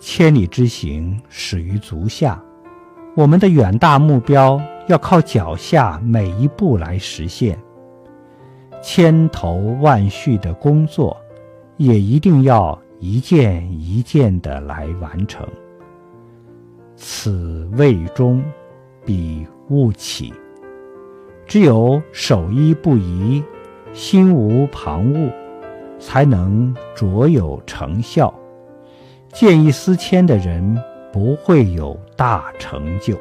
千里之行，始于足下。我们的远大目标要靠脚下每一步来实现。千头万绪的工作，也一定要一件一件的来完成。此谓中，彼勿起。只有守一不移，心无旁骛，才能卓有成效。见异思迁的人，不会有大成就。